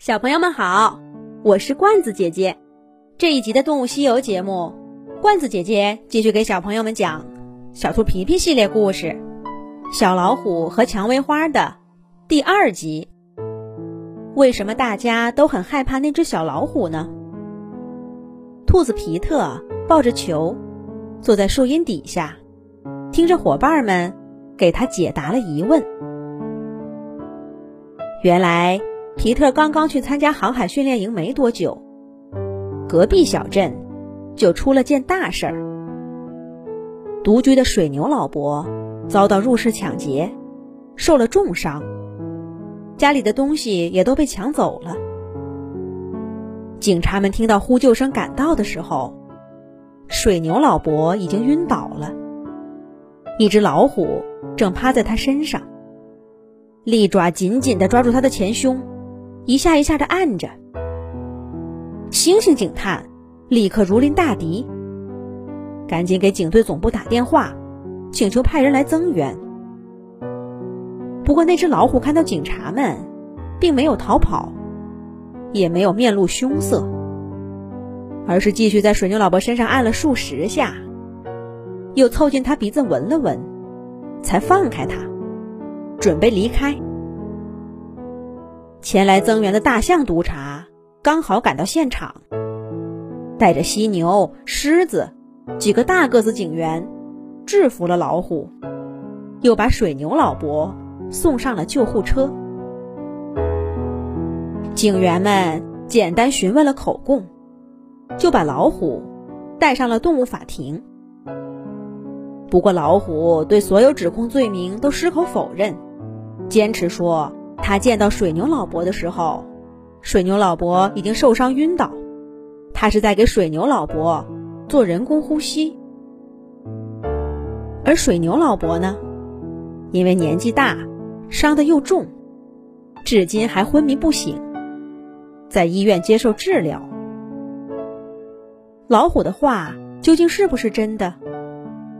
小朋友们好，我是罐子姐姐。这一集的《动物西游》节目，罐子姐姐继续给小朋友们讲《小兔皮皮》系列故事《小老虎和蔷薇花》的第二集。为什么大家都很害怕那只小老虎呢？兔子皮特抱着球，坐在树荫底下，听着伙伴们给他解答了疑问。原来。皮特刚刚去参加航海训练营没多久，隔壁小镇就出了件大事儿。独居的水牛老伯遭到入室抢劫，受了重伤，家里的东西也都被抢走了。警察们听到呼救声赶到的时候，水牛老伯已经晕倒了，一只老虎正趴在他身上，利爪紧紧地抓住他的前胸。一下一下的按着，星星警探立刻如临大敌，赶紧给警队总部打电话，请求派人来增援。不过那只老虎看到警察们，并没有逃跑，也没有面露凶色，而是继续在水牛老伯身上按了数十下，又凑近他鼻子闻了闻，才放开他，准备离开。前来增援的大象督察刚好赶到现场，带着犀牛、狮子几个大个子警员，制服了老虎，又把水牛老伯送上了救护车。警员们简单询问了口供，就把老虎带上了动物法庭。不过，老虎对所有指控罪名都矢口否认，坚持说。他见到水牛老伯的时候，水牛老伯已经受伤晕倒，他是在给水牛老伯做人工呼吸。而水牛老伯呢，因为年纪大，伤得又重，至今还昏迷不醒，在医院接受治疗。老虎的话究竟是不是真的，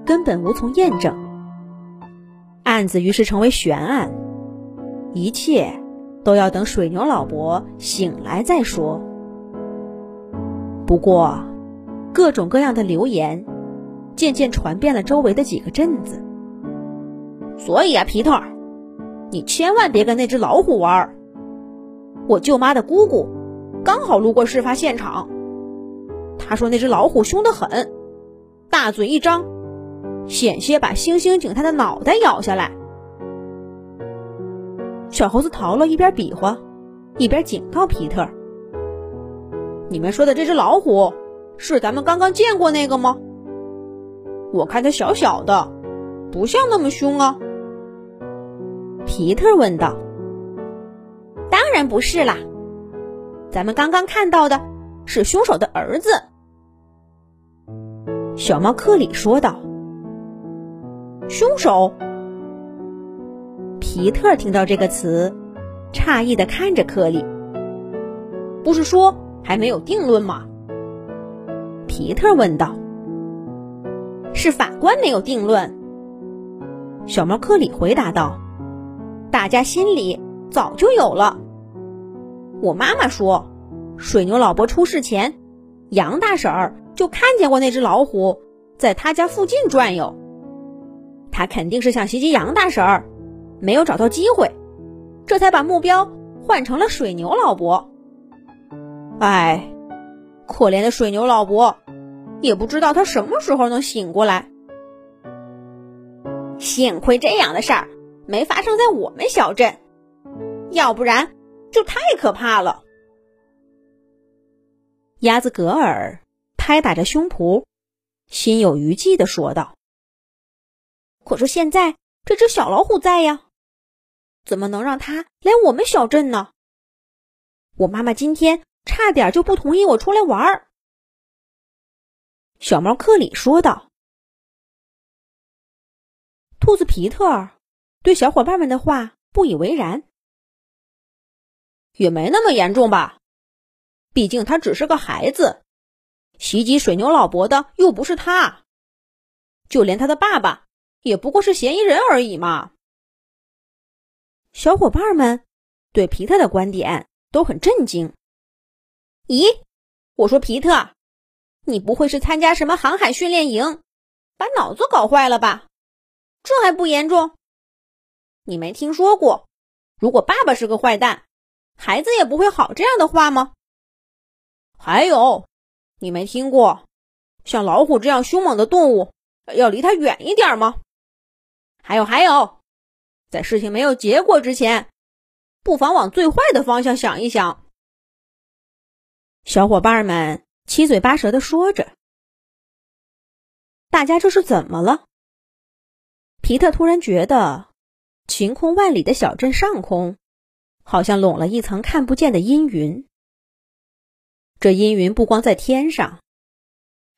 根本无从验证。案子于是成为悬案。一切都要等水牛老伯醒来再说。不过，各种各样的流言渐渐传遍了周围的几个镇子。所以啊，皮特，你千万别跟那只老虎玩。我舅妈的姑姑刚好路过事发现场，她说那只老虎凶得很，大嘴一张，险些把猩猩警探的脑袋咬下来。小猴子逃了一边比划，一边警告皮特：“你们说的这只老虎，是咱们刚刚见过那个吗？我看它小小的，不像那么凶啊。”皮特问道：“当然不是啦，咱们刚刚看到的是凶手的儿子。”小猫克里说道：“凶手。”皮特听到这个词，诧异的看着克里。不是说还没有定论吗？皮特问道。是法官没有定论。小猫克里回答道。大家心里早就有了。我妈妈说，水牛老伯出事前，杨大婶儿就看见过那只老虎在他家附近转悠。他肯定是想袭击杨大婶儿。没有找到机会，这才把目标换成了水牛老伯。哎，可怜的水牛老伯，也不知道他什么时候能醒过来。幸亏这样的事儿没发生在我们小镇，要不然就太可怕了。鸭子格尔拍打着胸脯，心有余悸的说道：“可是现在这只小老虎在呀。”怎么能让他来我们小镇呢？我妈妈今天差点就不同意我出来玩儿。小猫克里说道。兔子皮特对小伙伴们的话不以为然，也没那么严重吧？毕竟他只是个孩子，袭击水牛老伯的又不是他，就连他的爸爸也不过是嫌疑人而已嘛。小伙伴们对皮特的观点都很震惊。咦，我说皮特，你不会是参加什么航海训练营，把脑子搞坏了吧？这还不严重？你没听说过，如果爸爸是个坏蛋，孩子也不会好这样的话吗？还有，你没听过，像老虎这样凶猛的动物，要离它远一点吗？还有还有，在事情没有结果之前，不妨往最坏的方向想一想。小伙伴们七嘴八舌的说着，大家这是怎么了？皮特突然觉得，晴空万里的小镇上空，好像拢了一层看不见的阴云。这阴云不光在天上，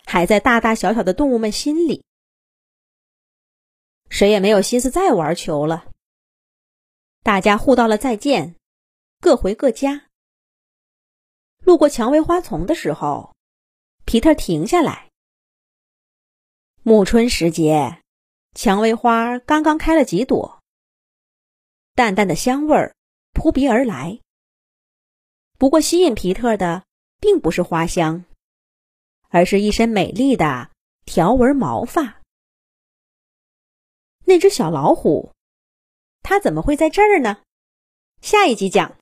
还在大大小小的动物们心里。谁也没有心思再玩球了。大家互道了再见，各回各家。路过蔷薇花丛的时候，皮特停下来。暮春时节。蔷薇花刚刚开了几朵，淡淡的香味儿扑鼻而来。不过，吸引皮特的并不是花香，而是一身美丽的条纹毛发。那只小老虎，他怎么会在这儿呢？下一集讲。